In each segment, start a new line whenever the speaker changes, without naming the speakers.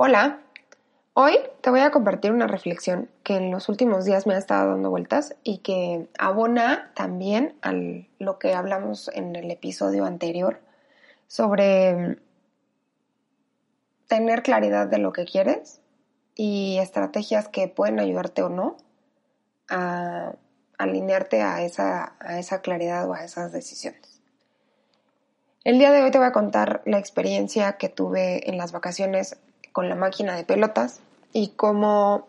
Hola, hoy te voy a compartir una reflexión que en los últimos días me ha estado dando vueltas y que abona también a lo que hablamos en el episodio anterior sobre tener claridad de lo que quieres y estrategias que pueden ayudarte o no a alinearte a esa, a esa claridad o a esas decisiones. El día de hoy te voy a contar la experiencia que tuve en las vacaciones con la máquina de pelotas y cómo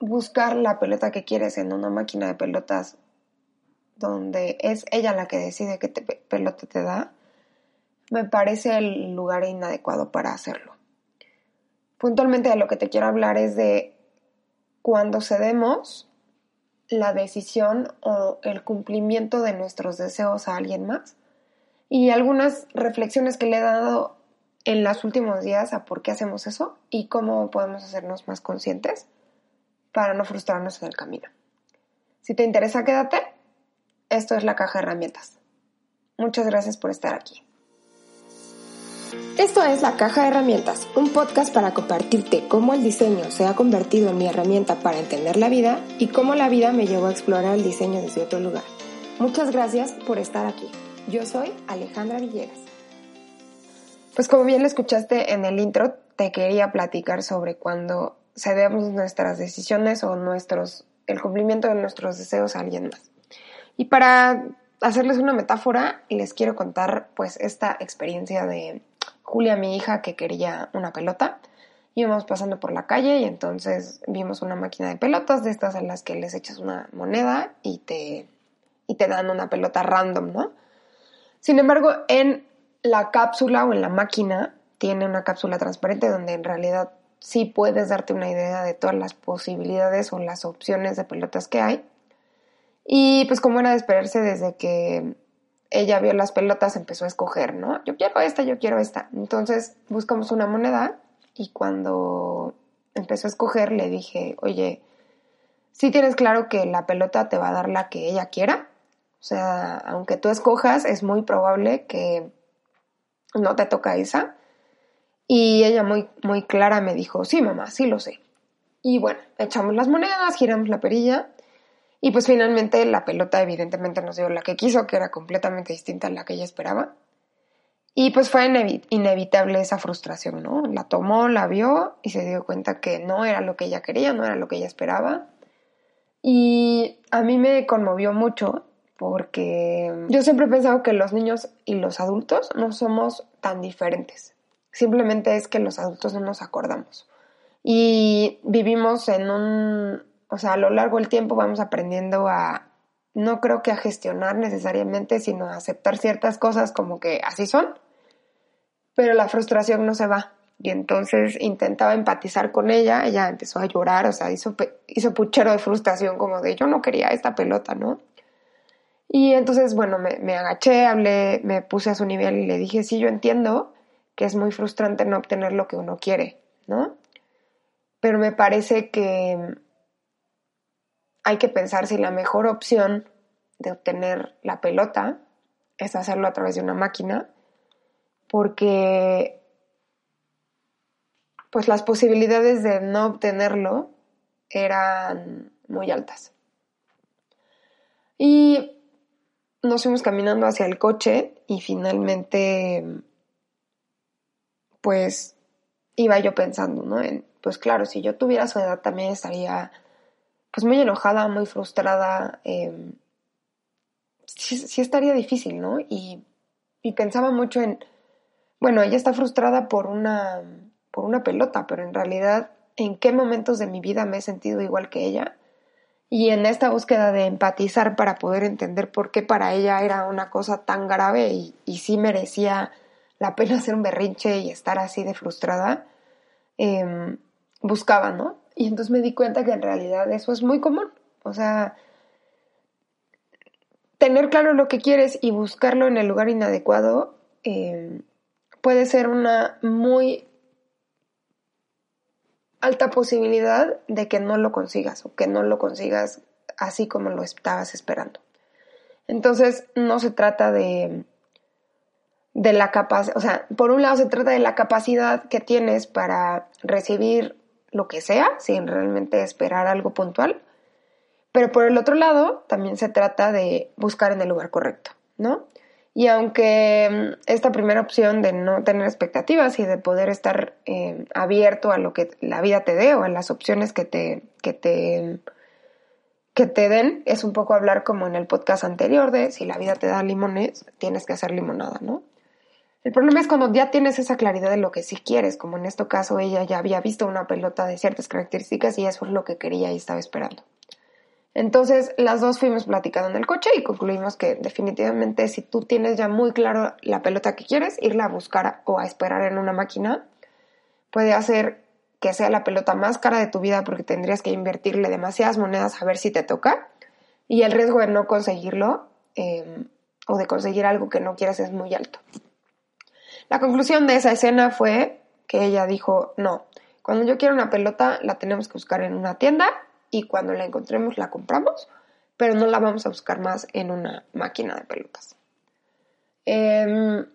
buscar la pelota que quieres en una máquina de pelotas donde es ella la que decide qué pelota te da, me parece el lugar inadecuado para hacerlo. Puntualmente de lo que te quiero hablar es de cuando cedemos la decisión o el cumplimiento de nuestros deseos a alguien más y algunas reflexiones que le he dado en los últimos días a por qué hacemos eso y cómo podemos hacernos más conscientes para no frustrarnos en el camino. Si te interesa, quédate. Esto es la caja de herramientas. Muchas gracias por estar aquí. Esto es La Caja de Herramientas, un podcast para compartirte cómo el diseño se ha convertido en mi herramienta para entender la vida y cómo la vida me llevó a explorar el diseño desde otro lugar. Muchas gracias por estar aquí. Yo soy Alejandra Villegas. Pues como bien lo escuchaste en el intro, te quería platicar sobre cuando cedemos nuestras decisiones o nuestros, el cumplimiento de nuestros deseos a alguien más. Y para hacerles una metáfora, les quiero contar pues esta experiencia de Julia, mi hija, que quería una pelota. Íbamos pasando por la calle y entonces vimos una máquina de pelotas de estas en las que les echas una moneda y te, y te dan una pelota random, ¿no? Sin embargo, en la cápsula o en la máquina tiene una cápsula transparente donde en realidad sí puedes darte una idea de todas las posibilidades o las opciones de pelotas que hay. Y pues como era de esperarse desde que ella vio las pelotas empezó a escoger, ¿no? Yo quiero esta, yo quiero esta. Entonces buscamos una moneda y cuando empezó a escoger le dije, oye, si tienes claro que la pelota te va a dar la que ella quiera. O sea, aunque tú escojas, es muy probable que no te toca esa. Y ella muy, muy clara me dijo, sí, mamá, sí lo sé. Y bueno, echamos las monedas, giramos la perilla y pues finalmente la pelota evidentemente nos dio la que quiso, que era completamente distinta a la que ella esperaba. Y pues fue inevitable esa frustración, ¿no? La tomó, la vio y se dio cuenta que no era lo que ella quería, no era lo que ella esperaba. Y a mí me conmovió mucho porque yo siempre he pensado que los niños y los adultos no somos tan diferentes. Simplemente es que los adultos no nos acordamos. Y vivimos en un, o sea, a lo largo del tiempo vamos aprendiendo a, no creo que a gestionar necesariamente, sino a aceptar ciertas cosas como que así son, pero la frustración no se va. Y entonces intentaba empatizar con ella, ella empezó a llorar, o sea, hizo, hizo puchero de frustración como de yo no quería esta pelota, ¿no? Y entonces, bueno, me, agaché, hablé, me puse a su nivel y le dije, sí, yo entiendo que es muy frustrante no obtener lo que uno quiere, ¿no? Pero me parece que hay que pensar si la mejor opción de obtener la pelota es hacerlo a través de una máquina, porque pues las posibilidades de no obtenerlo eran muy altas. Y nos fuimos caminando hacia el coche y finalmente, pues, iba yo pensando, ¿no? En, pues claro, si yo tuviera su edad también estaría, pues, muy enojada, muy frustrada. Eh, sí, estaría difícil, ¿no? Y, y pensaba mucho en, bueno, ella está frustrada por una, por una pelota, pero en realidad, ¿en qué momentos de mi vida me he sentido igual que ella? Y en esta búsqueda de empatizar para poder entender por qué para ella era una cosa tan grave y, y sí merecía la pena hacer un berrinche y estar así de frustrada, em, buscaba, ¿no? Y entonces me di cuenta que en realidad eso es muy común. O sea, tener claro lo que quieres y buscarlo en el lugar inadecuado em, puede ser una muy alta posibilidad de que no lo consigas o que no lo consigas así como lo estabas esperando. Entonces, no se trata de, de la capacidad, o sea, por un lado se trata de la capacidad que tienes para recibir lo que sea, sin realmente esperar algo puntual, pero por el otro lado también se trata de buscar en el lugar correcto, ¿no? Y aunque mm, esta primera opción de no tener expectativas y de poder estar eh, abierto a lo que la vida te dé o a las opciones que te, que te, que te den, es un poco hablar como en el podcast anterior de si la vida te da limones, tienes que hacer limonada, ¿no? El problema es cuando ya tienes esa claridad de lo que sí quieres, como en este caso ella ya había visto una pelota de ciertas características y eso es lo que quería y estaba esperando. Entonces, las dos fuimos platicando en el coche y concluimos que definitivamente si tú tienes ya muy claro la pelota que quieres, irla a buscar o a esperar en una máquina, puede hacer que sea la pelota más cara de tu vida porque tendrías que invertirle demasiadas monedas a ver si te toca y el riesgo de no conseguirlo eh, o de conseguir algo que no quieras es muy alto. La conclusión de esa escena fue que ella dijo, no, cuando yo quiero una pelota la tenemos que buscar en una tienda y cuando la encontremos la compramos, pero no la vamos a buscar más en una máquina de pelotas. Em,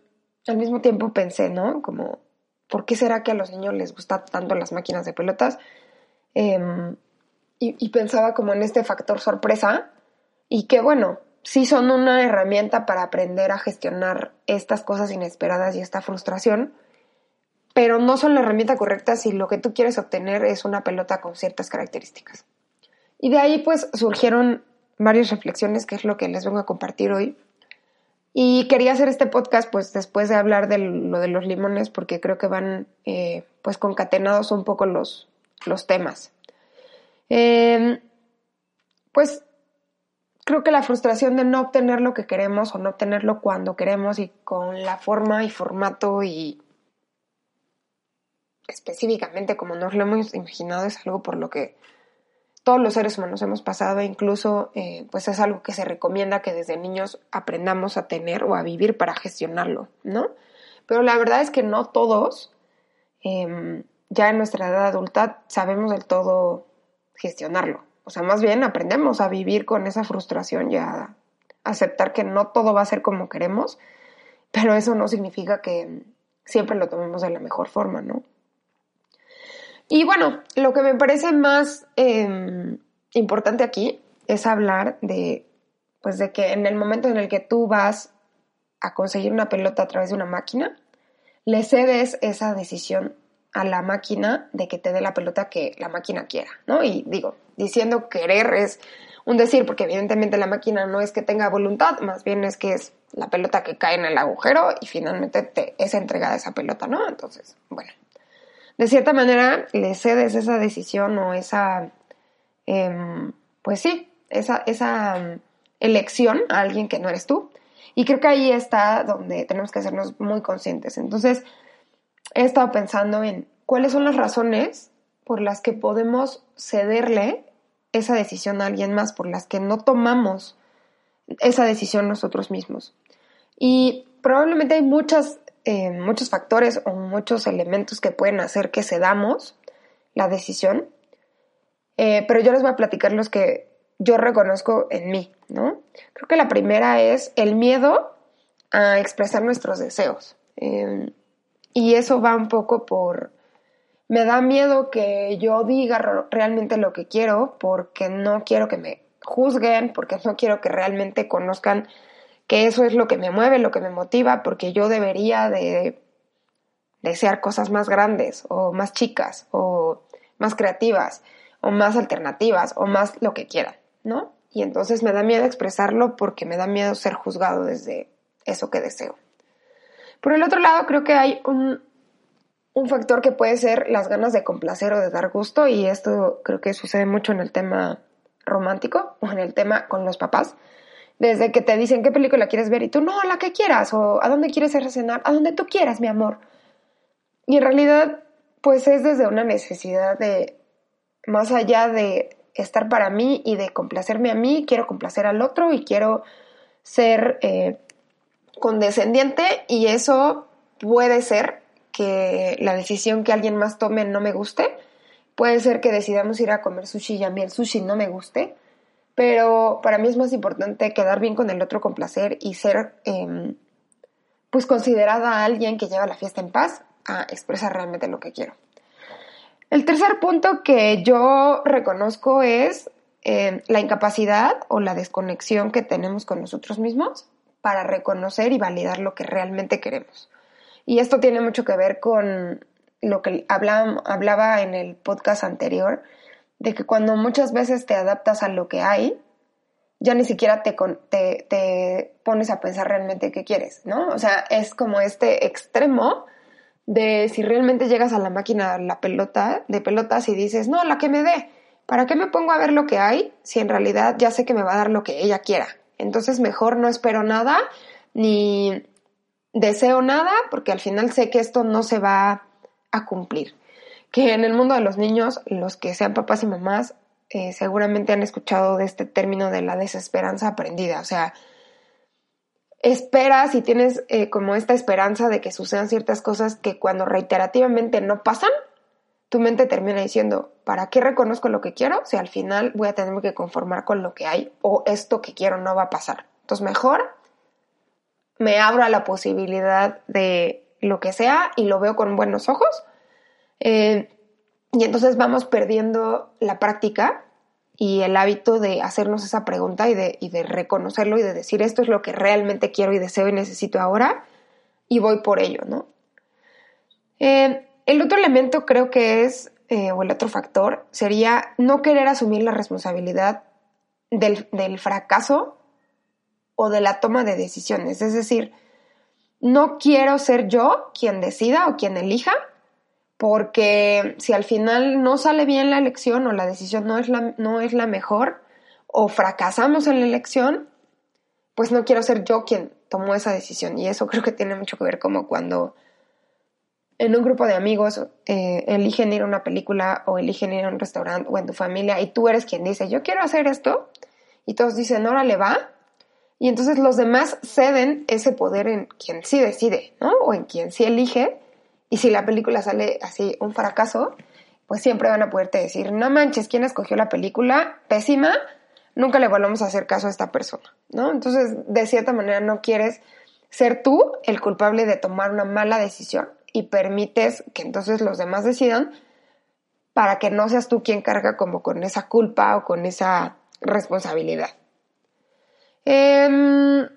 al mismo tiempo pensé, ¿no? Como, ¿por qué será que a los niños les gustan tanto las máquinas de pelotas? Em, y, y, pensaba como en este factor sorpresa y que bueno, sí son una herramienta para aprender a gestionar estas cosas inesperadas y esta frustración, pero no son la herramienta correcta si lo que tú quieres obtener es una pelota con ciertas características. Y de ahí pues surgieron varias reflexiones, que es lo que les vengo a compartir hoy. Y quería hacer este podcast pues después de hablar de lo de los limones, porque creo que van eh, pues concatenados un poco los, los temas. Eh, pues creo que la frustración de no obtener lo que queremos o no obtenerlo cuando queremos y con la forma y formato y específicamente como nos lo hemos imaginado es algo por lo que todos los seres humanos hemos pasado incluso eh, pues es algo que se recomienda que desde niños aprendamos a tener o a vivir para gestionarlo, ¿no? Pero la verdad es que no todos em, ya en nuestra edad adulta sabemos del todo gestionarlo. O sea, más bien aprendemos a vivir con esa frustración y a aceptar que no todo va a ser como queremos, pero eso no significa que siempre lo tomemos de la mejor forma, ¿no? Y bueno, lo que me parece más em, importante aquí es hablar de, pues de que en el momento en el que tú vas a conseguir una pelota a través de una máquina, le cedes esa decisión a la máquina de que te dé la pelota que la máquina quiera, ¿no? Y digo, diciendo querer es un decir, porque evidentemente la máquina no es que tenga voluntad, más bien es que es la pelota que cae en el agujero y finalmente te es entregada esa pelota, ¿no? Entonces, bueno, de cierta manera le cedes esa decisión o esa, em, pues sí, esa, esa em, elección a alguien que no eres tú. Y creo que ahí está donde tenemos que hacernos muy conscientes. Entonces, he estado pensando en cuáles son las razones por las que podemos cederle esa decisión a alguien más, por las que no tomamos esa decisión nosotros mismos. Y probablemente hay muchas, eh, muchos factores o muchos elementos que pueden hacer que cedamos la decisión, eh, pero yo les voy a platicar los que yo reconozco en mí, ¿no? Creo que la primera es el miedo a expresar nuestros deseos. Eh, y eso va un poco por, me da miedo que yo diga realmente lo que quiero porque no quiero que me juzguen, porque no quiero que realmente conozcan que eso es lo que me mueve, lo que me motiva, porque yo debería de desear cosas más grandes o más chicas o más creativas o más alternativas o más lo que quieran, ¿no? Y entonces me da miedo expresarlo porque me da miedo ser juzgado desde eso que deseo. Por el otro lado, creo que hay un, factor que puede ser las ganas de complacer o de dar gusto, y esto creo que sucede mucho en el tema romántico o en el tema con los papás. Desde que te dicen qué película quieres ver y tú, no, la que quieras, o a dónde quieres ir a cenar, a donde tú quieras, mi amor. Y en realidad, pues es desde una necesidad de, más allá de estar para mí y de complacerme a mí, quiero complacer al otro y quiero ser eh, condescendiente y eso puede ser que la decisión que alguien más tome no me guste. Puede ser que decidamos ir a comer sushi y a mí el sushi no me guste. Pero para mí es más importante quedar bien con el otro con placer y ser, em, pues considerada alguien que lleva la fiesta en paz a expresar realmente lo que quiero. El tercer punto que yo reconozco es eh, la incapacidad o la desconexión que tenemos con nosotros mismos para reconocer y validar lo que realmente queremos. Y esto tiene mucho que ver con lo que hablaba en el podcast anterior, de que cuando muchas veces te adaptas a lo que hay, ya ni siquiera te, te, te, pones a pensar realmente qué quieres, ¿no? O sea, es como este extremo de si realmente llegas a la máquina la pelota, de pelotas y dices, no, la que me dé, ¿para qué me pongo a ver lo que hay si en realidad ya sé que me va a dar lo que ella quiera? Entonces mejor no espero nada ni deseo nada porque al final sé que esto no se va a cumplir. Que en el mundo de los niños, los que sean papás y mamás, eh, seguramente han escuchado de este término de la desesperanza aprendida. O sea, esperas y tienes eh, como esta esperanza de que sucedan ciertas cosas que cuando reiterativamente no pasan, tu mente termina diciendo, ¿para qué reconozco lo que quiero si al final voy a tener que conformar con lo que hay o esto que quiero no va a pasar? Entonces mejor me abro a la posibilidad de lo que sea y lo veo con buenos ojos. Eh, y entonces vamos perdiendo la práctica y el hábito de hacernos esa pregunta y de, y de, reconocerlo y de decir esto es lo que realmente quiero y deseo y necesito ahora y voy por ello, ¿no? Eh, el otro elemento creo que es, eh, o el otro factor, sería no querer asumir la responsabilidad del, del fracaso o de la toma de decisiones. Es decir, no quiero ser yo quien decida o quien elija, porque si al final no sale bien la elección o la decisión no es la, no es la mejor o fracasamos en la elección, pues no quiero ser yo quien tomó esa decisión. Y eso creo que tiene mucho que ver como cuando en un grupo de amigos eh, eligen ir a una película o eligen ir a un restaurante o en tu familia y tú eres quien dice, yo quiero hacer esto, y todos dicen, órale, va, y entonces los demás ceden ese poder en quien sí decide, ¿no? O en quien sí elige, y si la película sale así un fracaso, pues siempre van a poderte decir, no manches, ¿quién escogió la película? Pésima, nunca le volvamos a hacer caso a esta persona, ¿no? Entonces, de cierta manera, no quieres ser tú el culpable de tomar una mala decisión y permites que entonces los demás decidan para que no seas tú quien carga como con esa culpa o con esa responsabilidad. Em,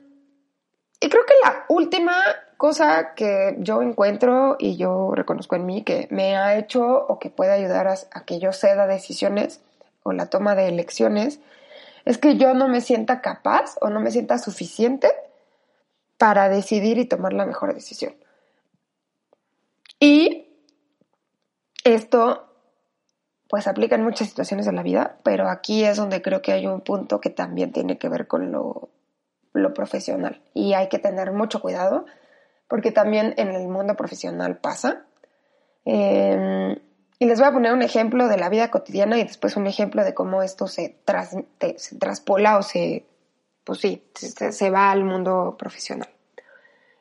y creo que la última cosa que yo encuentro y yo reconozco en mí que me ha hecho o que puede ayudar a, que yo ceda decisiones o la toma de elecciones es que yo no me sienta capaz o no me sienta suficiente para decidir y tomar la mejor decisión. Y esto pues aplica en muchas situaciones de la vida, pero aquí es donde creo que hay un punto que también tiene que ver con lo, profesional y hay que tener mucho cuidado porque también en el mundo profesional pasa. Em, y les voy a poner un ejemplo de la vida cotidiana y después un ejemplo de cómo esto se, traspola o se, pues sí, se, va al mundo profesional.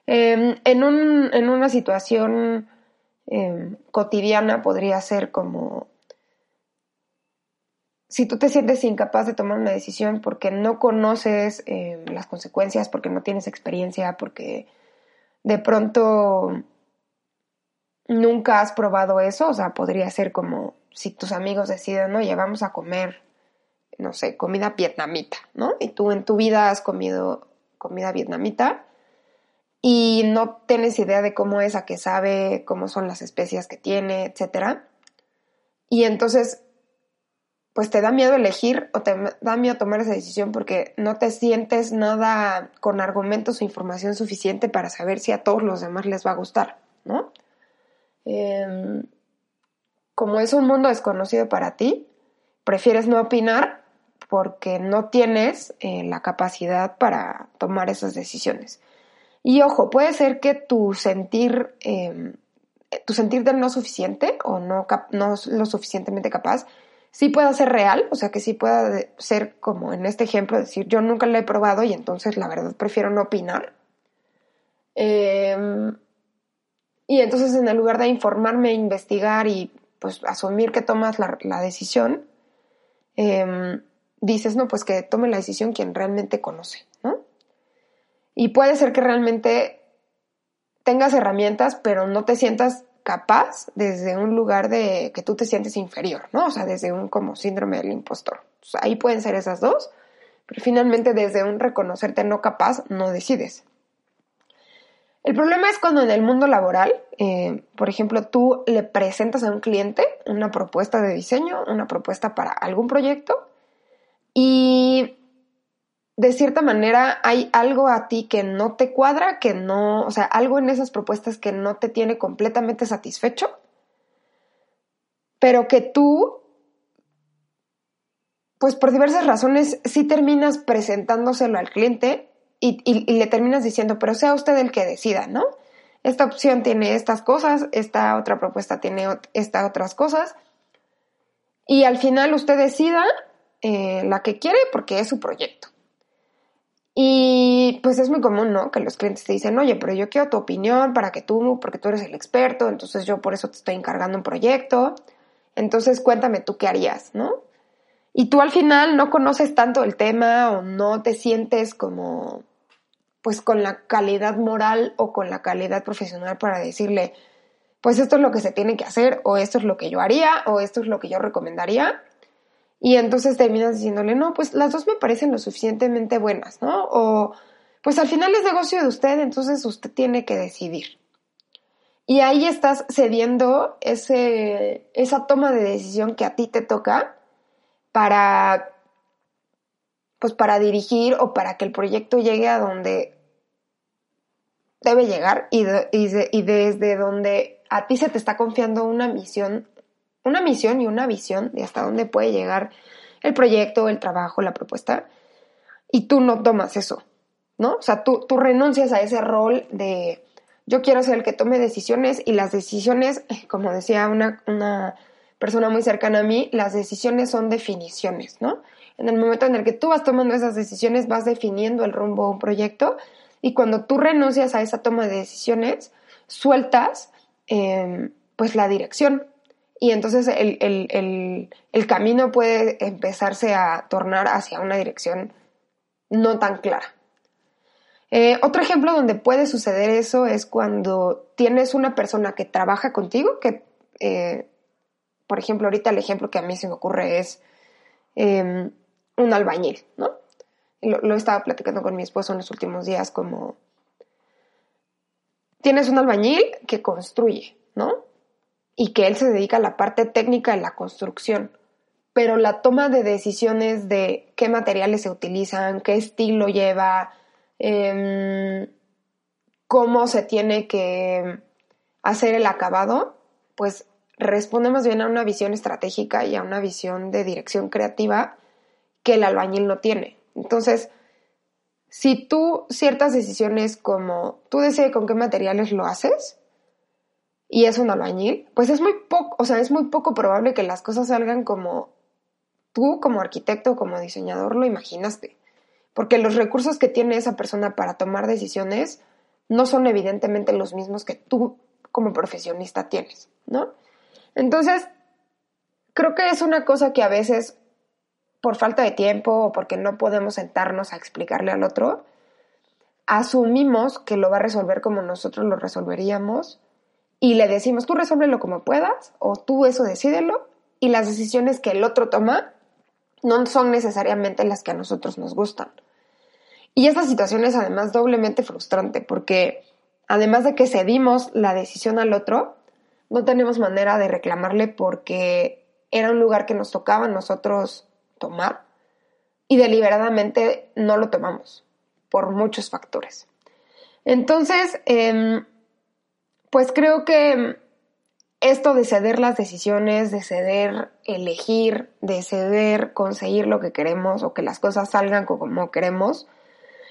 Em, en, en, una situación em, cotidiana podría ser como si tú te sientes incapaz de tomar una decisión porque no conoces em, las consecuencias, porque no tienes experiencia, porque de pronto nunca has probado eso, o sea, podría ser como si tus amigos deciden, oye, vamos a comer, no sé, comida vietnamita, ¿no? Y tú en tu vida has comido comida vietnamita y no tienes idea de cómo es, a qué sabe, cómo son las especias que tiene, etcétera. Y entonces pues te da miedo elegir o te da miedo tomar esa decisión porque no te sientes nada con argumentos o información suficiente para saber si a todos los demás les va a gustar, ¿no? Em, como es un mundo desconocido para ti, prefieres no opinar porque no tienes eh, la capacidad para tomar esas decisiones. Y ojo, puede ser que tu sentir, em, tu sentirte no suficiente o no, no lo suficientemente capaz sí pueda ser real, o sea, que sí pueda ser como en este ejemplo, decir, yo nunca lo he probado y entonces la verdad prefiero no opinar. Em, y entonces en el lugar de informarme, investigar y pues asumir que tomas la, decisión, em, dices, no, pues que tome la decisión quien realmente conoce, ¿no? Y puede ser que realmente tengas herramientas, pero no te sientas capaz desde un lugar de que tú te sientes inferior, ¿no? O sea, desde un como síndrome del impostor. ahí pueden ser esas dos, pero finalmente desde un reconocerte no capaz no decides. El problema es cuando en el mundo laboral, eh, por ejemplo, tú le presentas a un cliente una propuesta de diseño, una propuesta para algún proyecto y de cierta manera hay algo a ti que no te cuadra, que no, o sea, algo en esas propuestas que no te tiene completamente satisfecho, pero que tú, pues por diversas razones, sí terminas presentándoselo al cliente y, le terminas diciendo, pero sea usted el que decida, ¿no? Esta opción tiene estas cosas, esta otra propuesta tiene estas otras cosas, y al final usted decida eh, la que quiere porque es su proyecto. Y pues es muy común, ¿no? Que los clientes te dicen, oye, pero yo quiero tu opinión para que tú, porque tú eres el experto, entonces yo por eso te estoy encargando un proyecto. Entonces cuéntame tú qué harías, ¿no? Y tú al final no conoces tanto el tema o no te sientes como, pues con la calidad moral o con la calidad profesional para decirle, pues esto es lo que se tiene que hacer o esto es lo que yo haría o esto es lo que yo recomendaría. Y entonces terminas diciéndole, no, pues las dos me parecen lo suficientemente buenas, ¿no? O, pues al final es negocio de usted, entonces usted tiene que decidir. Y ahí estás cediendo ese, esa toma de decisión que a ti te toca para, pues para dirigir o para que el proyecto llegue a donde debe llegar y, y desde donde a ti se te está confiando una misión una misión y una visión de hasta dónde puede llegar el proyecto, el trabajo, la propuesta, y tú no tomas eso, ¿no? O sea, tú, tú renuncias a ese rol de yo quiero ser el que tome decisiones y las decisiones, como decía una, una persona muy cercana a mí, las decisiones son definiciones, ¿no? En el momento en el que tú vas tomando esas decisiones, vas definiendo el rumbo a un proyecto y cuando tú renuncias a esa toma de decisiones, sueltas em, pues la dirección, y entonces el, camino puede empezarse a tornar hacia una dirección no tan clara. Eh, otro ejemplo donde puede suceder eso es cuando tienes una persona que trabaja contigo, que, eh, por ejemplo, ahorita el ejemplo que a mí se me ocurre es em, un albañil, ¿no? Lo, lo he estado platicando con mi esposo en los últimos días como... Tienes un albañil que construye. Y que él se dedica a la parte técnica de la construcción. Pero la toma de decisiones de qué materiales se utilizan, qué estilo lleva, em, cómo se tiene que hacer el acabado, pues responde más bien a una visión estratégica y a una visión de dirección creativa que el albañil no tiene. Entonces, si tú ciertas decisiones como tú decides con qué materiales lo haces, y es un albañil, pues es muy poco, o sea, es muy poco probable que las cosas salgan como tú como arquitecto como diseñador lo imaginaste. Porque los recursos que tiene esa persona para tomar decisiones no son evidentemente los mismos que tú como profesionista tienes, ¿no? Entonces, creo que es una cosa que a veces, por falta de tiempo o porque no podemos sentarnos a explicarle al otro, asumimos que lo va a resolver como nosotros lo resolveríamos y le decimos, tú resuélvelo como puedas o tú eso decídelo y las decisiones que el otro toma no son necesariamente las que a nosotros nos gustan. Y esta situación es además doblemente frustrante porque además de que cedimos la decisión al otro, no tenemos manera de reclamarle porque era un lugar que nos tocaba nosotros tomar y deliberadamente no lo tomamos por muchos factores. Entonces, eh, pues creo que esto de ceder las decisiones, de ceder elegir, de ceder conseguir lo que queremos o que las cosas salgan como queremos,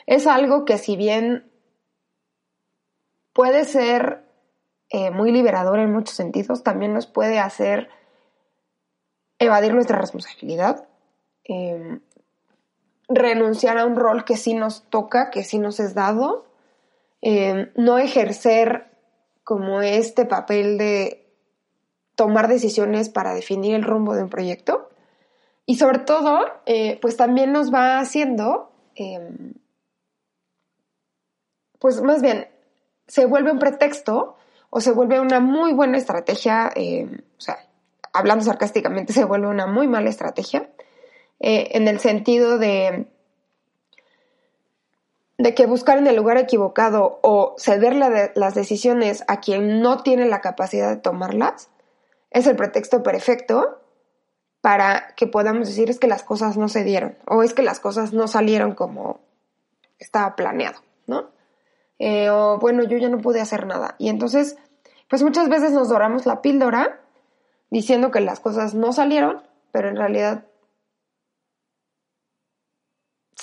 es algo que si bien puede ser eh, muy liberador en muchos sentidos, también nos puede hacer evadir nuestra responsabilidad, em, renunciar a un rol que sí nos toca, que sí nos es dado, em, no ejercer como este papel de tomar decisiones para definir el rumbo de un proyecto. Y sobre todo, eh, pues también nos va haciendo, em, pues más bien, se vuelve un pretexto o se vuelve una muy buena estrategia, eh, o sea, hablando sarcásticamente, se vuelve una muy mala estrategia, eh, en el sentido de, de que buscar en el lugar equivocado o ceder las decisiones a quien no tiene la capacidad de tomarlas es el pretexto perfecto para que podamos decir es que las cosas no se dieron o es que las cosas no salieron como estaba planeado, ¿no? Eh, o bueno, yo ya no pude hacer nada. Y entonces, pues muchas veces nos doramos la píldora diciendo que las cosas no salieron, pero en realidad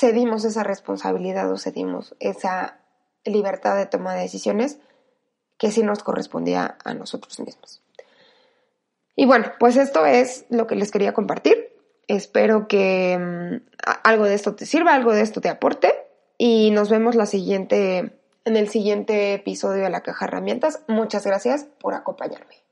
cedimos esa responsabilidad o cedimos esa libertad de toma de decisiones que sí nos correspondía a nosotros mismos. Y bueno, pues esto es lo que les quería compartir. Espero que mm, algo de esto te sirva, algo de esto te aporte y nos vemos la siguiente en el siguiente episodio de la caja herramientas. Muchas gracias por acompañarme.